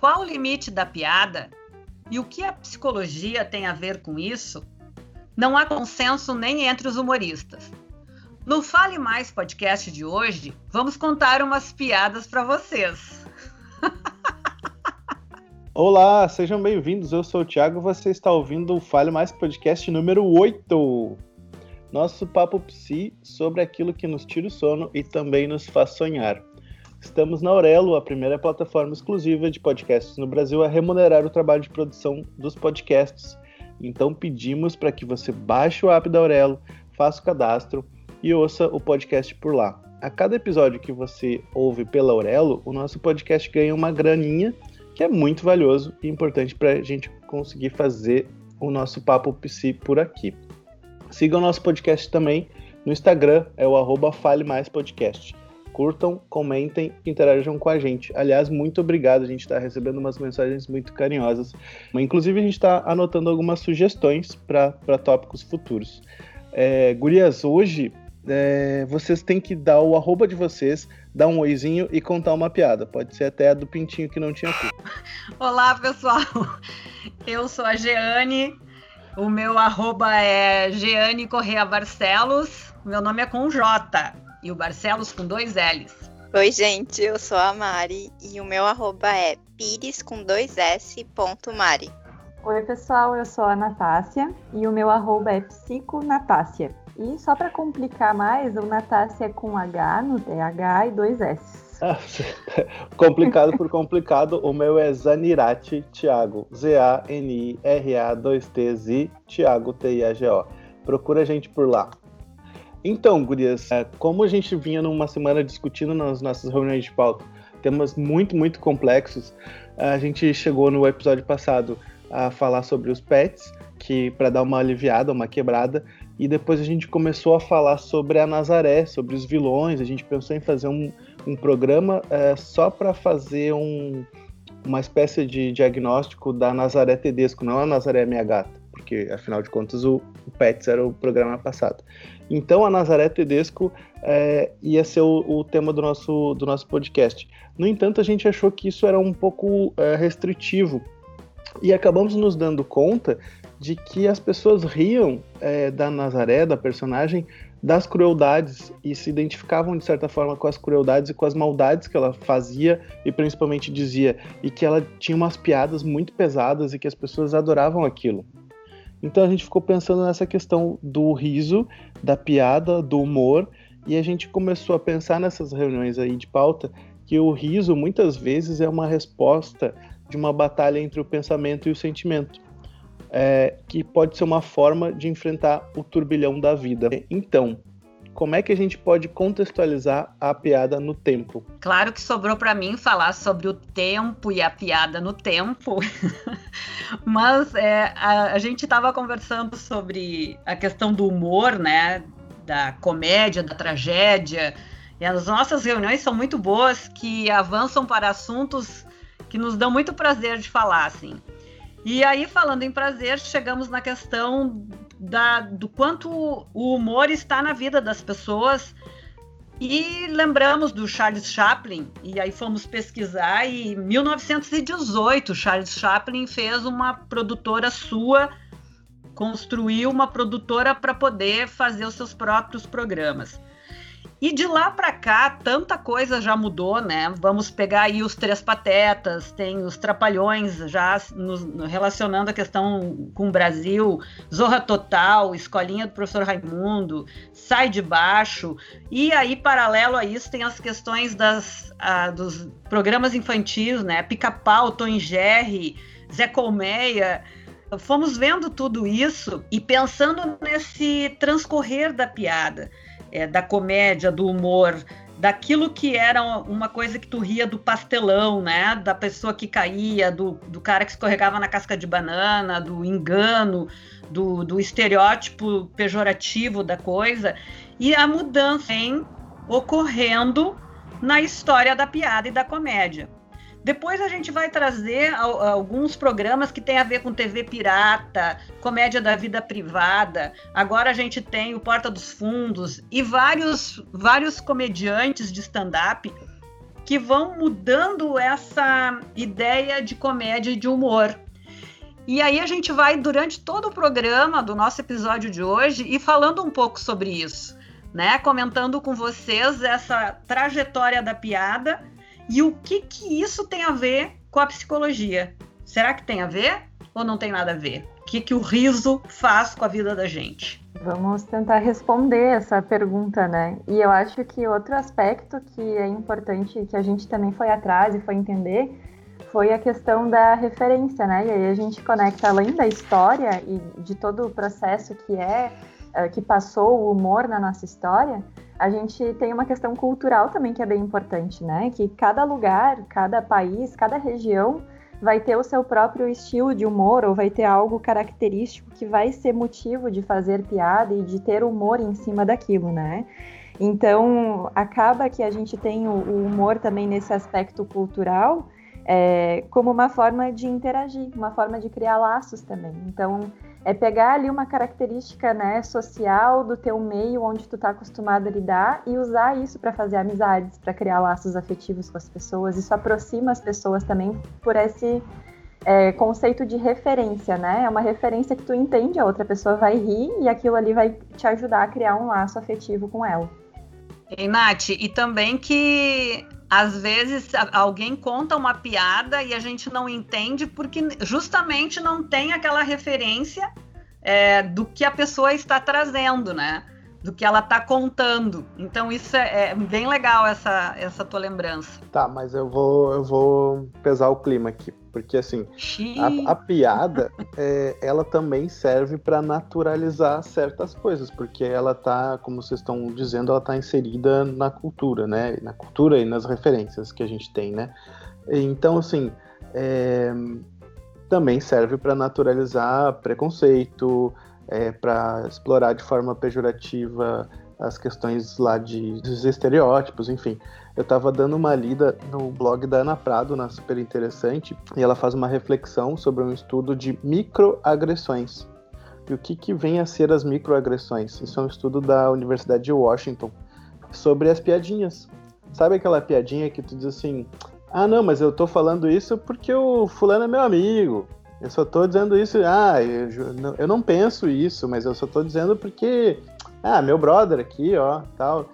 Qual o limite da piada e o que a psicologia tem a ver com isso? Não há consenso nem entre os humoristas. No Fale Mais podcast de hoje, vamos contar umas piadas para vocês. Olá, sejam bem-vindos. Eu sou o Thiago, você está ouvindo o Fale Mais podcast número 8. Nosso papo psi sobre aquilo que nos tira o sono e também nos faz sonhar. Estamos na Aurelo, a primeira plataforma exclusiva de podcasts no Brasil a remunerar o trabalho de produção dos podcasts. Então pedimos para que você baixe o app da Aurelo, faça o cadastro e ouça o podcast por lá. A cada episódio que você ouve pela Aurelo, o nosso podcast ganha uma graninha, que é muito valioso e importante para a gente conseguir fazer o nosso papo psi por aqui. Siga o nosso podcast também no Instagram, é o arroba Fale Mais Podcast curtam, comentem, interajam com a gente. Aliás, muito obrigado, a gente está recebendo umas mensagens muito carinhosas. Inclusive, a gente está anotando algumas sugestões para tópicos futuros. É, gurias, hoje é, vocês têm que dar o arroba de vocês, dar um oizinho e contar uma piada. Pode ser até a do pintinho que não tinha cu. Olá, pessoal. Eu sou a Jeane. O meu arroba é Jeane Correia Barcelos. Meu nome é com J e o Barcelos com dois L's. Oi, gente, eu sou a Mari e o meu arroba é pires com dois S ponto Mari. Oi, pessoal, eu sou a Natácia e o meu arroba é psiconatácia. E só para complicar mais, o Natácia é com H no TH e dois S. Complicado por complicado, o meu é Zanirati Thiago. Z-A-N-I-R-A 2-T-Z Thiago T-I-A-G-O. Procura a gente por lá. Então, gurias, é, como a gente vinha numa semana discutindo nas nossas reuniões de pauta temas muito, muito complexos, a gente chegou no episódio passado a falar sobre os pets, que para dar uma aliviada, uma quebrada, e depois a gente começou a falar sobre a Nazaré, sobre os vilões. A gente pensou em fazer um, um programa é, só para fazer um, uma espécie de diagnóstico da Nazaré Tedesco, não a Nazaré Minha Gata, porque afinal de contas o, o Pets era o programa passado. Então a Nazaré Tedesco é, ia ser o, o, tema do nosso, do nosso podcast. No entanto, a gente achou que isso era um pouco é, restritivo e acabamos nos dando conta de que as pessoas riam é, da Nazaré, da personagem, das crueldades e se identificavam de certa forma com as crueldades e com as maldades que ela fazia e principalmente dizia, e que ela tinha umas piadas muito pesadas e que as pessoas adoravam aquilo. Então a gente ficou pensando nessa questão do riso, da piada, do humor, e a gente começou a pensar nessas reuniões aí de pauta que o riso muitas vezes é uma resposta de uma batalha entre o pensamento e o sentimento, é, que pode ser uma forma de enfrentar o turbilhão da vida. Então, como é que a gente pode contextualizar a piada no tempo? Claro que sobrou para mim falar sobre o tempo e a piada no tempo, mas é, a, a, gente estava conversando sobre a questão do humor, né, da comédia, da tragédia. E as nossas reuniões são muito boas, que avançam para assuntos que nos dão muito prazer de falar, assim. E aí, falando em prazer, chegamos na questão da, do quanto o humor está na vida das pessoas. E lembramos do Charles Chaplin, e aí fomos pesquisar, e em 1918 Charles Chaplin fez uma produtora sua, construiu uma produtora para poder fazer os seus próprios programas. E de lá para cá, tanta coisa já mudou, né? Vamos pegar aí os Três Patetas, tem os Trapalhões já nos, relacionando a questão com o Brasil, Zorra Total, Escolinha do Professor Raimundo, Sai de Baixo. E aí, paralelo a isso, tem as questões das, dos programas infantis, né? Pica-Pau, Tom Jerry, Zé Colmeia fomos vendo tudo isso e pensando nesse transcorrer da piada é, da comédia, do humor, daquilo que era uma coisa que tu ria do pastelão, né? Da pessoa que caía, do, do cara que escorregava na casca de banana, do engano, do, do estereótipo pejorativo da coisa. E a mudança vem ocorrendo na história da piada e da comédia. Depois a gente vai trazer alguns programas que têm a ver com TV pirata, comédia da vida privada. Agora a gente tem o Porta dos Fundos e vários, vários comediantes de stand-up que vão mudando essa ideia de comédia e de humor. E aí a gente vai, durante todo o programa do nosso episódio de hoje, e falando um pouco sobre isso, né? Comentando com vocês essa trajetória da piada e o que que isso tem a ver com a psicologia. Será que tem a ver ou não tem nada a ver? O que que o riso faz com a vida da gente? Vamos tentar responder essa pergunta, né? E eu acho que outro aspecto que é importante, que a gente também foi atrás e foi entender, foi a questão da referência, né? E aí a gente conecta além da história e de todo o processo que é eh, que passou o humor na nossa história, a gente tem uma questão cultural também que é bem importante, né? Que cada lugar, cada país, cada região vai ter o seu próprio estilo de humor ou vai ter algo característico que vai ser motivo de fazer piada e de ter humor em cima daquilo, né? Então, acaba que a gente tem o, humor também nesse aspecto cultural é, como uma forma de interagir, uma forma de criar laços também. Então, é pegar ali uma característica né, social do teu meio onde tu está acostumado a lidar e usar isso para fazer amizades, para criar laços afetivos com as pessoas. Isso aproxima as pessoas também por esse é, conceito de referência, né? É uma referência que tu entende, a outra pessoa vai rir e aquilo ali vai te ajudar a criar um laço afetivo com ela. E Nath, e também que às vezes alguém conta uma piada e a gente não entende porque justamente não tem aquela referência é, do que a pessoa está trazendo, né? Do que ela está contando. Então isso é, é, bem legal essa, essa tua lembrança. Tá, mas eu vou, eu vou pesar o clima aqui. Porque, assim, a, a, piada, é, ela também serve para naturalizar certas coisas, porque ela tá, como vocês estão dizendo, ela tá inserida na cultura, né? Na cultura e nas referências que a gente tem, né? Então, assim, é, também serve para naturalizar preconceito, é, para explorar de forma pejorativa as questões lá de, dos estereótipos, enfim. Eu estava dando uma lida no blog da Ana Prado, na super interessante, e ela faz uma reflexão sobre um estudo de microagressões. E o que, que vem a ser as microagressões? Isso é um estudo da Universidade de Washington sobre as piadinhas. Sabe aquela piadinha que tu diz assim: ah, não, mas eu tô falando isso porque o fulano é meu amigo. Eu só tô dizendo isso, ah, eu, eu não penso isso, mas eu só tô dizendo porque, ah, meu brother aqui, ó, tal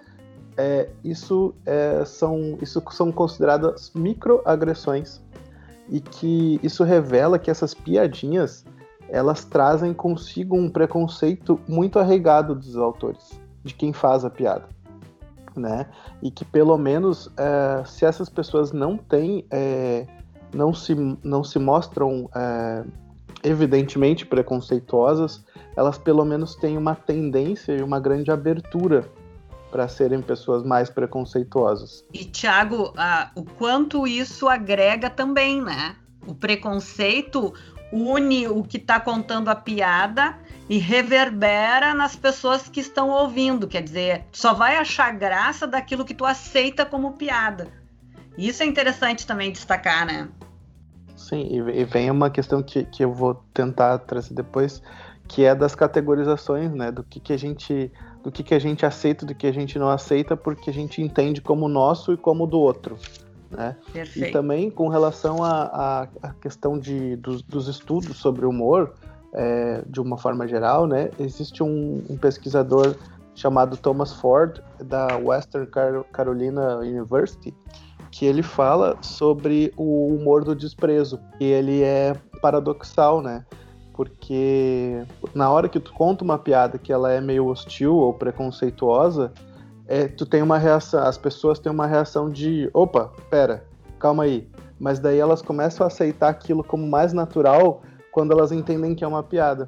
é, isso, é, são, isso são consideradas microagressões e que isso revela que essas piadinhas elas trazem consigo um preconceito muito arraigado dos autores, de quem faz a piada, né? E que pelo menos é, se essas pessoas não têm, é, não se não se mostram é, evidentemente preconceituosas, elas pelo menos têm uma tendência e uma grande abertura para serem pessoas mais preconceituosas. E, Tiago, o quanto isso agrega também, né? O preconceito une o que está contando a piada e reverbera nas pessoas que estão ouvindo. Quer dizer, só vai achar graça daquilo que tu aceita como piada. Isso é interessante também destacar, né? Sim, e vem uma questão que, que eu vou tentar trazer depois, que é das categorizações, né? Do que, que a gente do que, que a gente aceita do que a gente não aceita, porque a gente entende como nosso e como do outro. Né? Perfeito. E também com relação à questão de, dos, dos, estudos sobre humor, é, de uma forma geral, né? existe um, um, pesquisador chamado Thomas Ford, da Western Carolina University, que ele fala sobre o humor do desprezo, e ele é paradoxal, né? Porque na hora que tu conta uma piada que ela é meio hostil ou preconceituosa, é, tu tem uma reação, as pessoas têm uma reação de, opa, pera, calma aí. Mas daí elas começam a aceitar aquilo como mais natural quando elas entendem que é uma piada.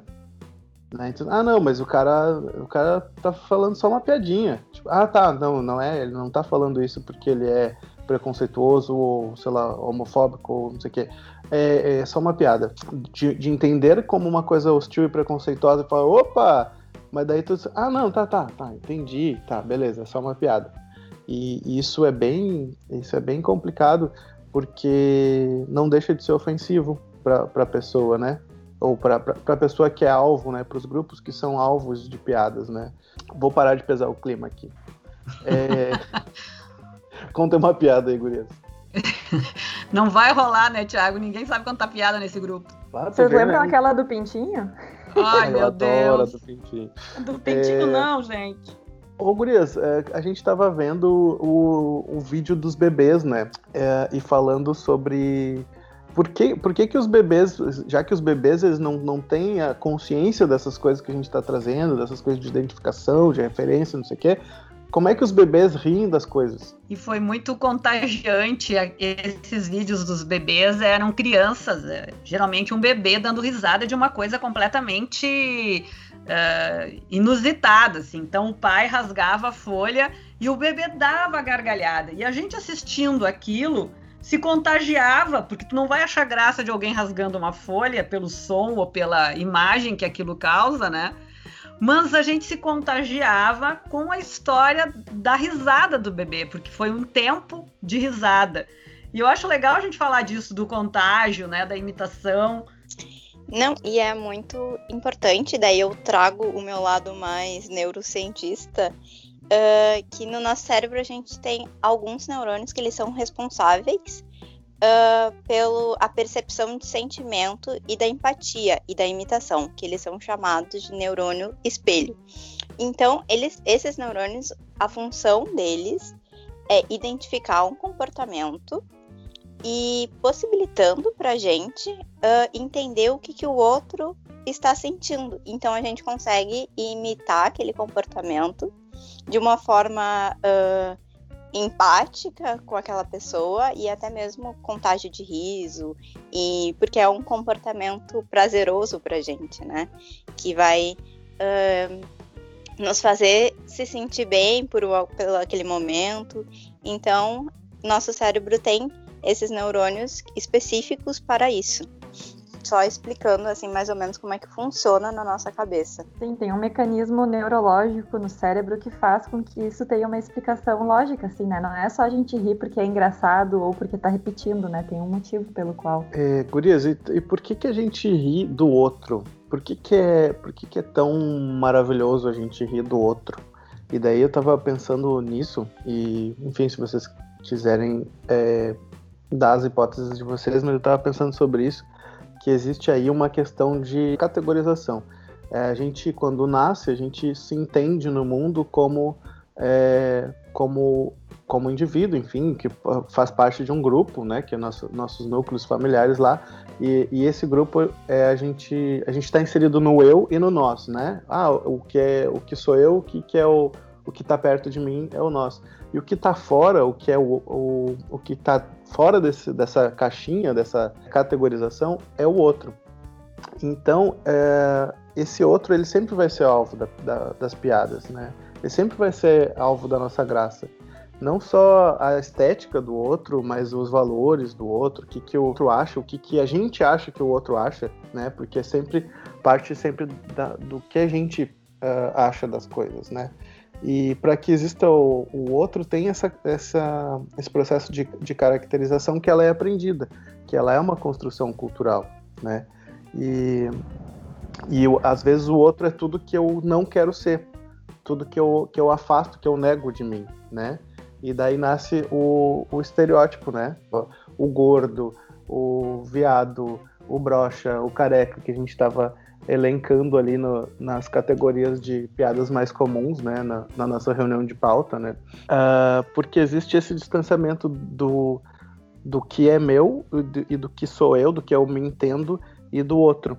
Né? Então, ah, não, mas o cara, o cara tá falando só uma piadinha. Tipo, ah, tá, não, não é, ele não tá falando isso porque ele é preconceituoso ou, sei lá, homofóbico ou não sei o quê é, é só uma piada. De, de, entender como uma coisa hostil e preconceituosa e falar, opa! Mas daí tu ah, não, tá, tá, tá, entendi, tá, beleza, é só uma piada. E, e isso é bem, isso é bem complicado porque não deixa de ser ofensivo para a pessoa, né? Ou para a pessoa que é alvo, né? Para os grupos que são alvos de piadas, né? Vou parar de pesar o clima aqui. É... Conta uma piada aí, gurias. Não vai rolar, né, Thiago? Ninguém sabe contar piada nesse grupo. Ah, Vocês lembram aquela do Pintinho? Ai, meu Deus. do Pintinho. Do Pintinho é... não, gente. Ô, Gurias, é, a gente estava vendo o, o vídeo dos bebês, né? É, e falando sobre por que, por que, que os bebês, já que os bebês eles não, não têm a consciência dessas coisas que a gente está trazendo, dessas coisas de identificação, de referência, não sei o quê, como é que os bebês riem das coisas? E foi muito contagiante. Esses vídeos dos bebês eram crianças, é, geralmente um bebê dando risada de uma coisa completamente uh, inusitada. Assim. Então o pai rasgava a folha e o bebê dava gargalhada. E a gente assistindo aquilo se contagiava, porque tu não vai achar graça de alguém rasgando uma folha pelo som ou pela imagem que aquilo causa, né? Mas a gente se contagiava com a história da risada do bebê, porque foi um tempo de risada. E eu acho legal a gente falar disso, do contágio, né, da imitação. Não, e é muito importante, daí eu trago o meu lado mais neurocientista, uh, que no nosso cérebro a gente tem alguns neurônios que eles são responsáveis uh, pelo a percepção de sentimento e da empatia e da imitação, que eles são chamados de neurônio espelho. Então, eles, esses neurônios, a função deles é identificar um comportamento e possibilitando para a gente uh, entender o que, que o outro está sentindo. Então, a gente consegue imitar aquele comportamento de uma forma uh, empática com aquela pessoa e até mesmo contágio de riso e porque é um comportamento prazeroso pra gente, né? Que vai uh, nos fazer se sentir bem por, por aquele momento. Então, nosso cérebro tem esses neurônios específicos para isso só explicando assim mais ou menos como é que funciona na nossa cabeça. Sim, tem um mecanismo neurológico no cérebro que faz com que isso tenha uma explicação lógica, assim, né? Não é só a gente rir porque é engraçado ou porque tá repetindo, né? Tem um motivo pelo qual. É, Gurias, e, e por que que a gente ri do outro? Por que que é, por que que é tão maravilhoso a gente rir do outro? E daí eu tava pensando nisso e, enfim, se vocês quiserem é, dar as hipóteses de vocês, mas eu tava pensando sobre isso que existe aí uma questão de categorização. É, a gente, quando nasce, a gente se entende no mundo como, é, como, como indivíduo, enfim, que faz parte de um grupo, né, que é nosso, nossos núcleos familiares lá, e, e esse grupo é a gente a está inserido no eu e no nós, né? Ah, o que é o que sou eu, o que, que é o o que está perto de mim é o nosso. E o que está fora, o que é o, o, o que está fora desse, dessa caixinha, dessa categorização, é o outro. Então, é, esse outro, ele sempre vai ser alvo da, da, das piadas, né? Ele sempre vai ser alvo da nossa graça. Não só a estética do outro, mas os valores do outro, o que, que o outro acha, o que, que a gente acha que o outro acha, né? Porque é sempre parte sempre da, do que a gente uh, acha das coisas, né? E para que exista o, o, outro, tem essa, essa, esse processo de, de caracterização que ela é aprendida, que ela é uma construção cultural, né? E, e às vezes o outro é tudo que eu não quero ser, tudo que eu, que eu afasto, que eu nego de mim, né? E daí nasce o, o estereótipo, né? O gordo, o viado, o brocha, o careca que a gente estava elencando ali no, nas categorias de piadas mais comuns, né, na, na nossa reunião de pauta, né, uh, porque existe esse distanciamento do, do que é meu e do que sou eu, do que eu me entendo e do outro.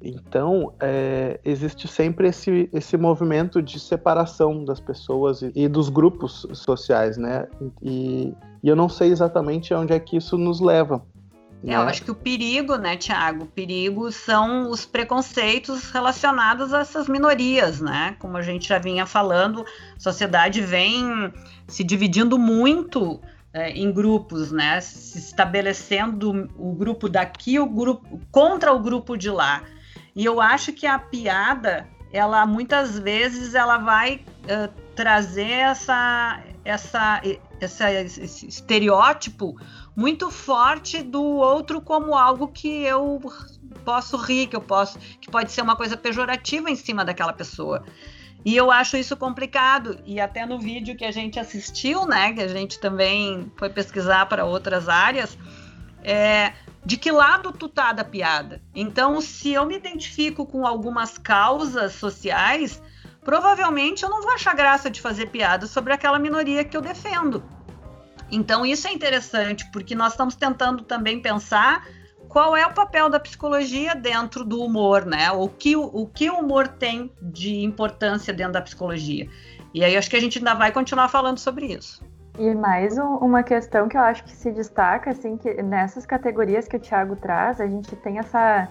Então, é, existe sempre esse, esse movimento de separação das pessoas e, e dos grupos sociais, né? E, e eu não sei exatamente onde é que isso nos leva, é, eu né? acho que o perigo, né, Tiago? O perigo são os preconceitos relacionados a essas minorias, né? Como a gente já vinha falando, a sociedade vem se dividindo muito é, em grupos, né? Se estabelecendo o grupo daqui, o grupo contra o grupo de lá. E eu acho que a piada, ela muitas vezes ela vai uh, trazer essa, essa, essa, esse estereótipo muito forte do outro como algo que eu posso rir, que eu posso, que pode ser uma coisa pejorativa em cima daquela pessoa. E eu acho isso complicado. E até no vídeo que a gente assistiu, né, que a gente também foi pesquisar para outras áreas, é, de que lado tu tá da piada? Então, se eu me identifico com algumas causas sociais, provavelmente eu não vou achar graça de fazer piada sobre aquela minoria que eu defendo. Então, isso é interessante, porque nós estamos tentando também pensar qual é o papel da psicologia dentro do humor, né? O que o, que o humor tem de importância dentro da psicologia. E aí acho que a gente ainda vai continuar falando sobre isso. E mais um, uma questão que eu acho que se destaca, assim, que nessas categorias que o Thiago traz, a gente tem essa.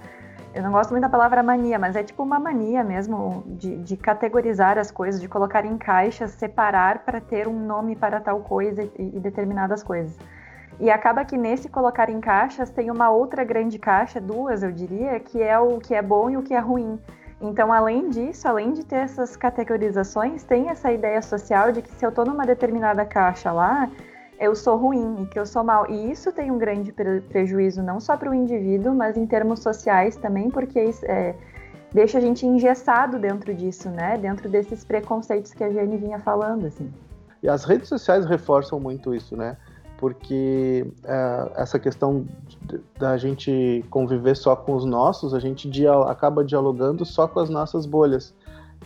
Eu não gosto muito da palavra mania, mas é tipo uma mania mesmo de, de categorizar as coisas, de colocar em caixas, separar para ter um nome para tal coisa e, e determinadas coisas. E acaba que nesse colocar em caixas tem uma outra grande caixa, duas eu diria, que é o que é bom e o que é ruim. Então, além disso, além de ter essas categorizações, tem essa ideia social de que se eu estou numa determinada caixa lá, eu sou ruim e que eu sou mal. E isso tem um grande pre prejuízo não só para o indivíduo, mas em termos sociais também, porque é, deixa a gente engessado dentro disso, né? Dentro desses preconceitos que a Jane vinha falando, assim. E as redes sociais reforçam muito isso, né? porque é, essa questão da gente conviver só com os nossos, a gente dia, acaba dialogando só com as nossas bolhas.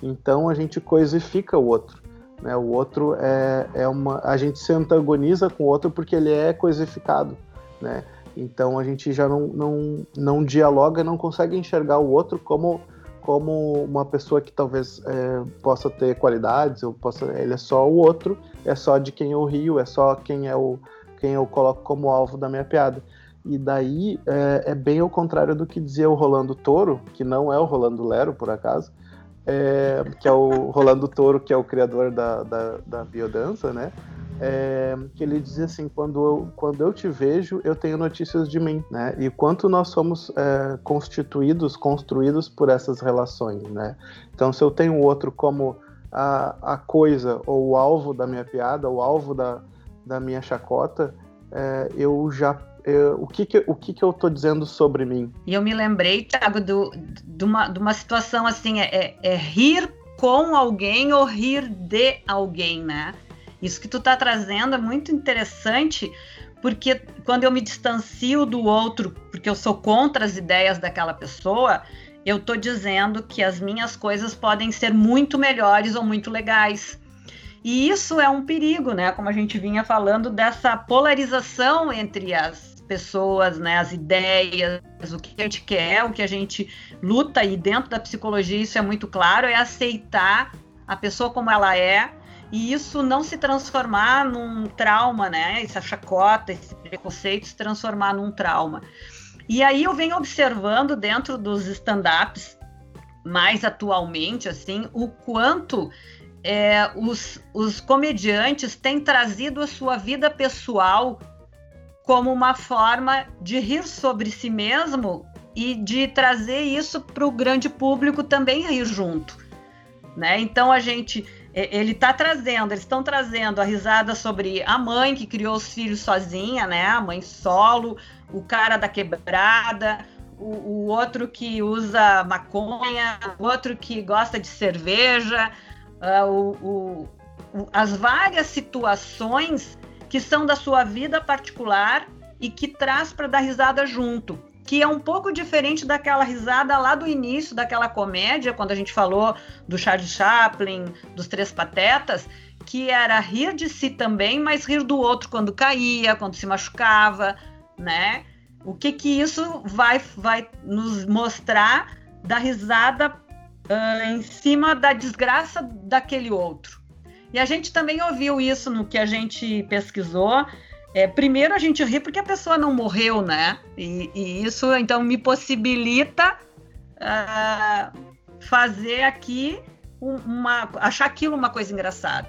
Então a gente coisifica o outro. Né? O outro é, é uma. A gente se antagoniza com o outro porque ele é coisificado. Né? Então a gente já não, não, não dialoga, não consegue enxergar o outro como, como uma pessoa que talvez é, possa ter qualidades, ou possa, ele é só o outro, é só de quem eu rio, é só quem é o, quem eu coloco como alvo da minha piada. E daí é, é bem ao contrário do que dizia o Rolando Toro, que não é o Rolando Lero, por acaso, é, que é o Rolando Toro, que é o criador da, da, da biodança, né? É, que ele dizia assim: quando eu, quando eu te vejo, eu tenho notícias de mim, né? E quanto nós somos é, constituídos, construídos por essas relações, né? Então, se eu tenho o outro como a, a coisa ou o alvo da minha piada, o alvo da, da minha chacota, é, eu já eu, o que que, o que que eu tô dizendo sobre mim? E eu me lembrei, Thiago, do, de, uma, uma situação assim, é, é, é, rir com alguém ou rir de alguém, né? Isso que tu tá trazendo é muito interessante, porque quando eu me distancio do outro, porque eu sou contra as ideias daquela pessoa, eu tô dizendo que as minhas coisas podem ser muito melhores ou muito legais. E isso é um perigo, né? Como a gente vinha falando dessa polarização entre as pessoas, né, as ideias, o que a gente quer, o que a gente luta e dentro da psicologia isso é muito claro, é aceitar a pessoa como ela é e isso não se transformar num trauma, né? Essa chacota, esse preconceito se transformar num trauma. E aí eu venho observando dentro dos stand-ups mais atualmente, assim, o quanto é, os, os comediantes têm trazido a sua vida pessoal como uma forma de rir sobre si mesmo e de trazer isso para o grande público também rir junto. Né? Então a gente ele está trazendo, eles estão trazendo a risada sobre a mãe que criou os filhos sozinha, né? A mãe solo, o cara da quebrada, o, o outro que usa maconha, o outro que gosta de cerveja, uh, o, o, as várias situações que são da sua vida particular e que traz para dar risada junto. Que é um pouco diferente daquela risada lá do início daquela comédia, quando a gente falou do Charles Chaplin, dos Três Patetas, que era rir de si também, mas rir do outro quando caía, quando se machucava, né? O que que isso vai, vai nos mostrar da risada uh, em cima da desgraça daquele outro. E a gente também ouviu isso no que a gente pesquisou. É, primeiro a gente ri porque a pessoa não morreu, né? E, e isso então me possibilita uh, fazer aqui uma, achar aquilo uma coisa engraçada.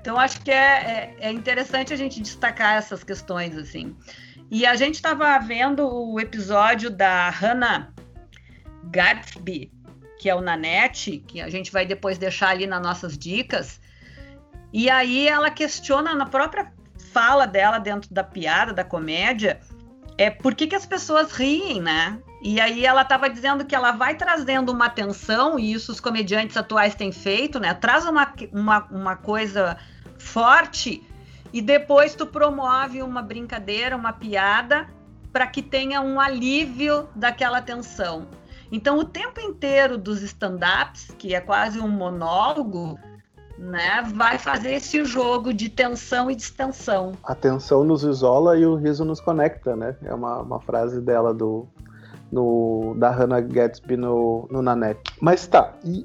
Então acho que é, é, é interessante a gente destacar essas questões assim. E a gente estava vendo o episódio da Hannah Gatsby, que é o Nanete, que a gente vai depois deixar ali nas nossas dicas. E aí ela questiona na própria fala dela dentro da piada, da comédia, é por que, que as pessoas riem, né? E aí ela estava dizendo que ela vai trazendo uma atenção, e isso os comediantes atuais têm feito, né? Traz uma, uma, uma coisa forte e depois tu promove uma brincadeira, uma piada, para que tenha um alívio daquela tensão. Então, o tempo inteiro dos stand-ups, que é quase um monólogo, né, vai fazer esse jogo de tensão e distensão. A tensão nos isola e o riso nos conecta, né? É uma, uma frase dela do no, da Hannah Gatsby no, no Nanette. Mas tá, e,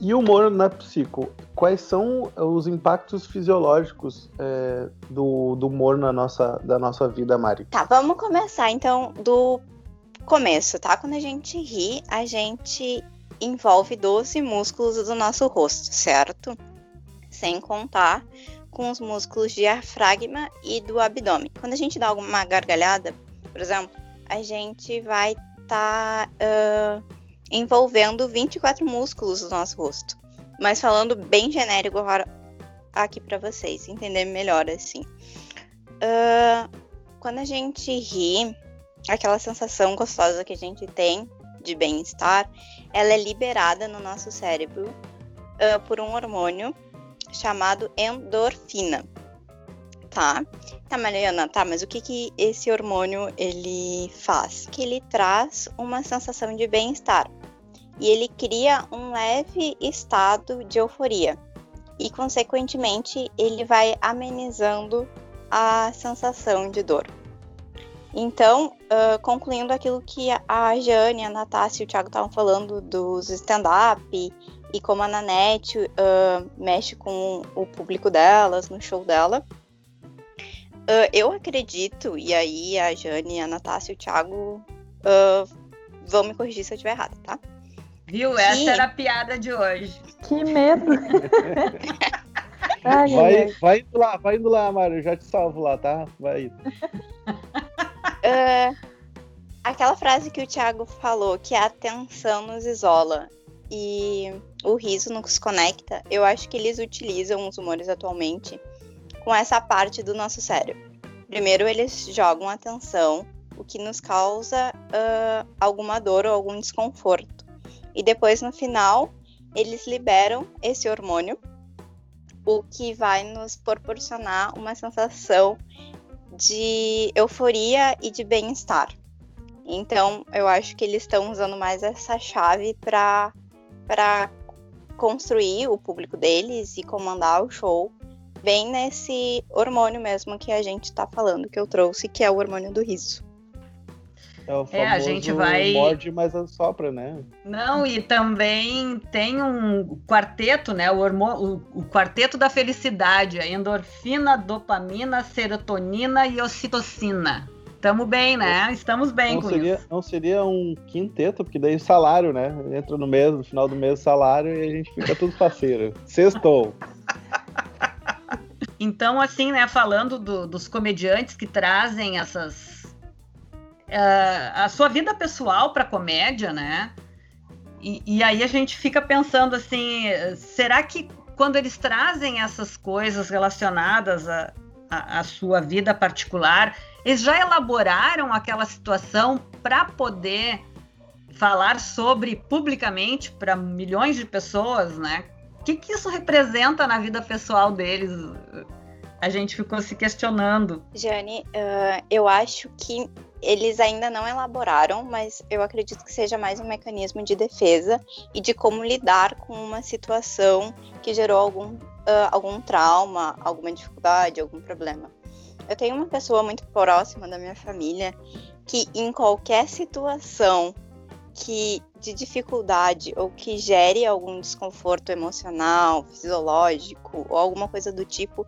e humor na psico? Quais são os impactos fisiológicos é, do, do humor na nossa, da nossa vida, Mari? Tá, vamos começar então do começo, tá? Quando a gente ri, a gente envolve 12 músculos do nosso rosto, certo? Sem contar com os músculos diafragma e do abdômen. Quando a gente dá alguma gargalhada, por exemplo, a gente vai estar tá, uh, envolvendo 24 músculos do nosso rosto. Mas falando bem genérico agora aqui para vocês entenderem melhor assim. Uh, quando a gente ri, aquela sensação gostosa que a gente tem de bem-estar, ela é liberada no nosso cérebro uh, por um hormônio chamado endorfina, tá? Tá, Mariana, tá, mas o que que esse hormônio ele faz? Que ele traz uma sensação de bem-estar e ele cria um leve estado de euforia e, consequentemente, ele vai amenizando a sensação de dor. Então, uh, concluindo aquilo que a Jane, a Natasha e o Thiago estavam falando dos stand-up e como a Nanette uh, mexe com o público delas, no show dela, uh, eu acredito, e aí a Jane, a Natasha e o Thiago vão me corrigir se eu estiver errada, tá? Viu? Essa era a piada de hoje. Que medo! ai, vai, ai. vai indo lá, vai indo lá, Mário. Eu já te salvo lá, tá? Vai. Uh, aquela frase que o Thiago falou, que a atenção nos isola e o riso nos conecta, eu acho que eles utilizam os humores atualmente com essa parte do nosso cérebro. Primeiro, eles jogam atenção, o que nos causa uh, alguma dor ou algum desconforto. E depois, no final, eles liberam esse hormônio, o que vai nos proporcionar uma sensação de euforia e de bem-estar. Então, eu acho que eles estão usando mais essa chave para construir o público deles e comandar o show bem nesse hormônio mesmo que a gente está falando, que eu trouxe, que é o hormônio do riso. É, o é, a gente vai. Morde, mas assopra, né? Não, e também tem um quarteto, né? O, hormônio, o, o quarteto da felicidade: a endorfina, dopamina, serotonina e ocitocina. Estamos bem, né? Estamos bem não com seria, isso. Não seria um quinteto, porque daí salário, né? Entra no mês, no final do mês, salário e a gente fica tudo parceiro. Sextou. Então, assim, né, falando do, dos comediantes que trazem essas uh, a sua vida pessoal para comédia, né? E, e, aí a gente fica pensando assim, será que quando eles trazem essas coisas relacionadas à sua vida particular, eles já elaboraram aquela situação para poder falar sobre publicamente para milhões de pessoas, né? O que, que isso representa na vida pessoal deles? A gente ficou se questionando. Jane, uh, eu acho que eles ainda não elaboraram, mas eu acredito que seja mais um mecanismo de defesa e de como lidar com uma situação que gerou algum, uh, algum trauma, alguma dificuldade, algum problema. Eu tenho uma pessoa muito próxima da minha família que, em qualquer situação que de dificuldade ou que gere algum desconforto emocional, fisiológico ou alguma coisa do tipo,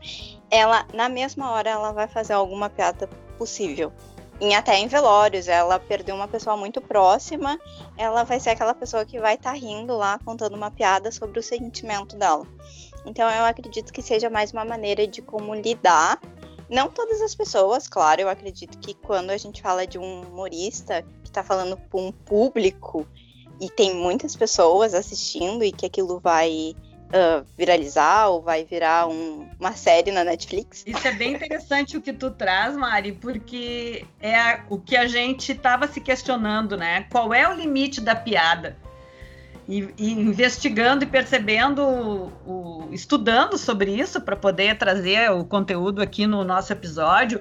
ela na mesma hora ela vai fazer alguma piada possível em até em velórios, ela perdeu uma pessoa muito próxima, ela vai ser aquela pessoa que vai estar tá rindo lá, contando uma piada sobre o sentimento dela. Então eu acredito que seja mais uma maneira de como lidar. Não todas as pessoas, claro, eu acredito que quando a gente fala de um humorista que está falando para um público e tem muitas pessoas assistindo e que aquilo vai uh, viralizar ou vai virar um, uma série na Netflix. Isso é bem interessante o que tu traz, Mari, porque é o que a gente estava se questionando, né? Qual é o limite da piada? E, e investigando e percebendo, o, o, estudando sobre isso para poder trazer o conteúdo aqui no nosso episódio,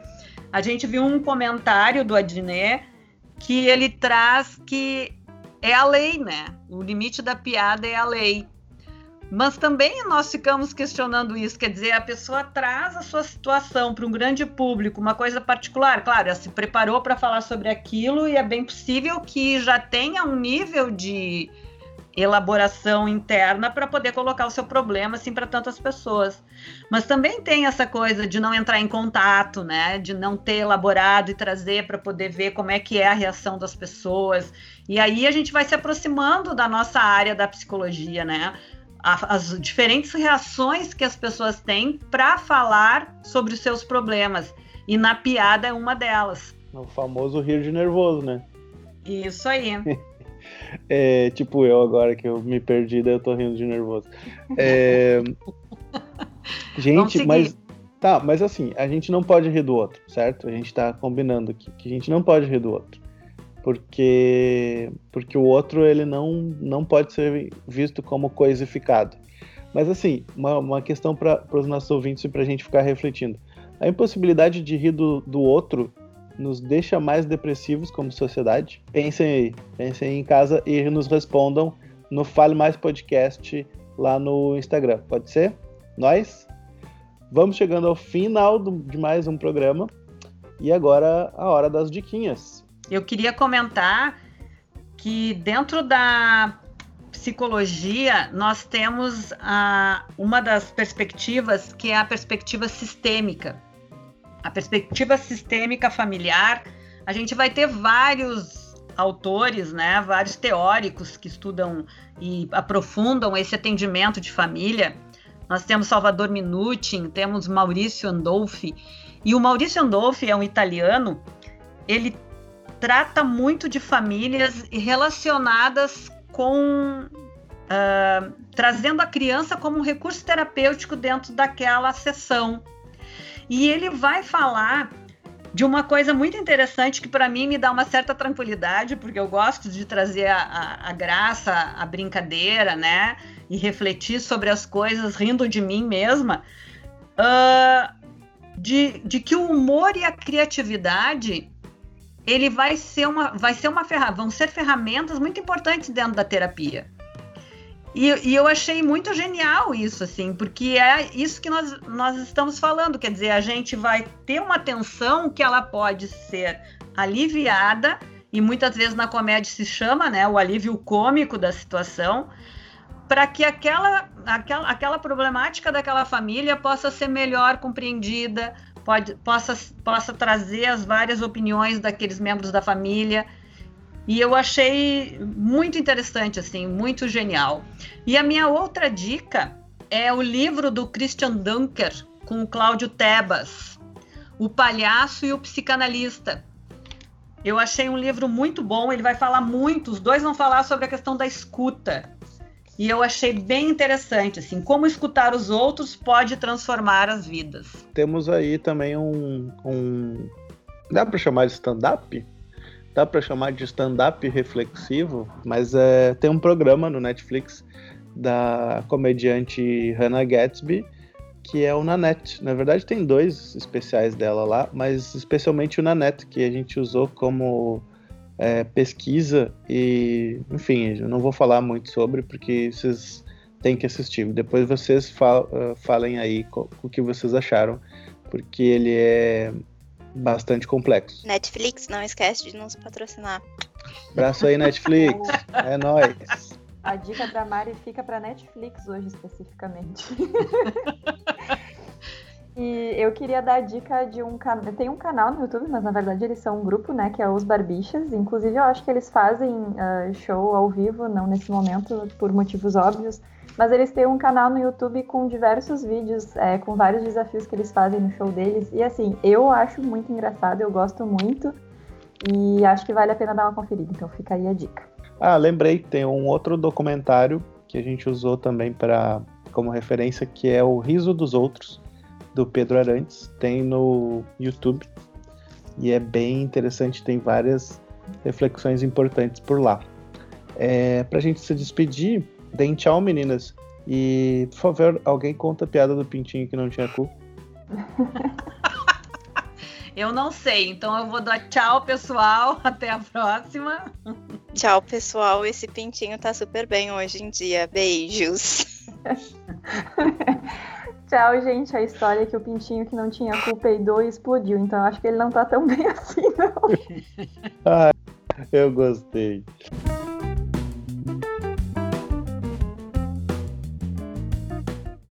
a gente viu um comentário do Adnet que ele traz que é a lei, né? O limite da piada é a lei. Mas também nós ficamos questionando isso, quer dizer, a pessoa traz a sua situação para um grande público, uma coisa particular. Claro, ela se preparou para falar sobre aquilo e é bem possível que já tenha um nível de elaboração interna para poder colocar o seu problema assim para tantas pessoas. Mas também tem essa coisa de não entrar em contato, né? De não ter elaborado e trazer para poder ver como é que é a reação das pessoas. E aí a gente vai se aproximando da nossa área da psicologia, né? As diferentes reações que as pessoas têm para falar sobre os seus problemas. E na piada é uma delas. O famoso rir de nervoso, né? Isso aí. é, tipo eu agora que eu me perdi, daí eu tô rindo de nervoso. É... gente, mas. Tá, mas assim, a gente não pode rir do outro, certo? A gente tá combinando aqui que a gente não pode rir do outro porque porque o outro ele não não pode ser visto como coisificado. Mas assim, uma, uma questão para os nossos ouvintes e para a gente ficar refletindo. A impossibilidade de rir do, do outro nos deixa mais depressivos como sociedade? Pensem aí, pensem aí em casa e nos respondam no Fale Mais Podcast lá no Instagram. Pode ser? Nós? Vamos chegando ao final do, de mais um programa. E agora a hora das diquinhas. Eu queria comentar que dentro da psicologia nós temos a, uma das perspectivas que é a perspectiva sistêmica. A perspectiva sistêmica familiar, a gente vai ter vários autores, né, vários teóricos que estudam e aprofundam esse atendimento de família. Nós temos Salvador Minuchin, temos Maurício Andolfi, e o Maurício Andolfi é um italiano, ele trata muito de famílias relacionadas com uh, trazendo a criança como um recurso terapêutico dentro daquela sessão. E ele vai falar de uma coisa muito interessante que para mim me dá uma certa tranquilidade, porque eu gosto de trazer a, a, a, graça, a brincadeira, né? E refletir sobre as coisas rindo de mim mesma. Uh, de, de que o humor e a criatividade ele vai ser uma, vai ser uma ferramenta, vão ser ferramentas muito importantes dentro da terapia. E, e, eu achei muito genial isso, assim, porque é isso que nós, nós estamos falando, quer dizer, a gente vai ter uma tensão que ela pode ser aliviada, e muitas vezes na comédia se chama, né, o alívio cômico da situação, para que aquela, aquela, aquela problemática daquela família possa ser melhor compreendida, pode, possa, possa trazer as várias opiniões daqueles membros da família. E eu achei muito interessante, assim, muito genial. E a minha outra dica é o livro do Christian Dunker com o Cláudio Tebas, O Palhaço e o Psicanalista. Eu achei um livro muito bom, ele vai falar muito, os dois vão falar sobre a questão da escuta e eu achei bem interessante, assim, como escutar os outros pode transformar as vidas. Temos aí também um, um... dá para chamar de stand-up? Dá para chamar de stand-up reflexivo, mas é, tem um programa no Netflix da comediante Hannah Gatsby, que é o Nanette. Na verdade, tem dois especiais dela lá, mas especialmente o Nanette, que a gente usou como é, pesquisa e, enfim, eu não vou falar muito sobre porque vocês têm que assistir. Depois vocês fal uh, falem aí o que vocês acharam, porque ele é bastante complexo. Netflix, não esquece de nos patrocinar. Abraço aí, Netflix. é nóis. A dica da Mari fica para Netflix hoje especificamente. E eu queria dar a dica de um canal. Tem um canal no YouTube, mas na verdade eles são um grupo, né? Que é os Barbichas. Inclusive, eu acho que eles fazem uh, show ao vivo, não nesse momento, por motivos óbvios. Mas eles têm um canal no YouTube com diversos vídeos, é, com vários desafios que eles fazem no show deles. E assim, eu acho muito engraçado, eu gosto muito. E acho que vale a pena dar uma conferida. Então fica aí a dica. Ah, lembrei, tem um outro documentário que a gente usou também para como referência, que é o Riso dos Outros, do Pedro Arantes. Tem no YouTube. E é bem interessante, tem várias reflexões importantes por lá. É, pra gente se despedir, deem tchau, meninas. E, por favor, alguém conta a piada do pintinho que não tinha cu. Eu não sei, então eu vou dar tchau, pessoal. Até a próxima. Tchau, pessoal. Esse pintinho tá super bem hoje em dia. Beijos. Tchau, gente. A história é que o pintinho que não tinha cu peidou e explodiu. Então acho que ele não tá tão bem assim, não. ah, eu gostei.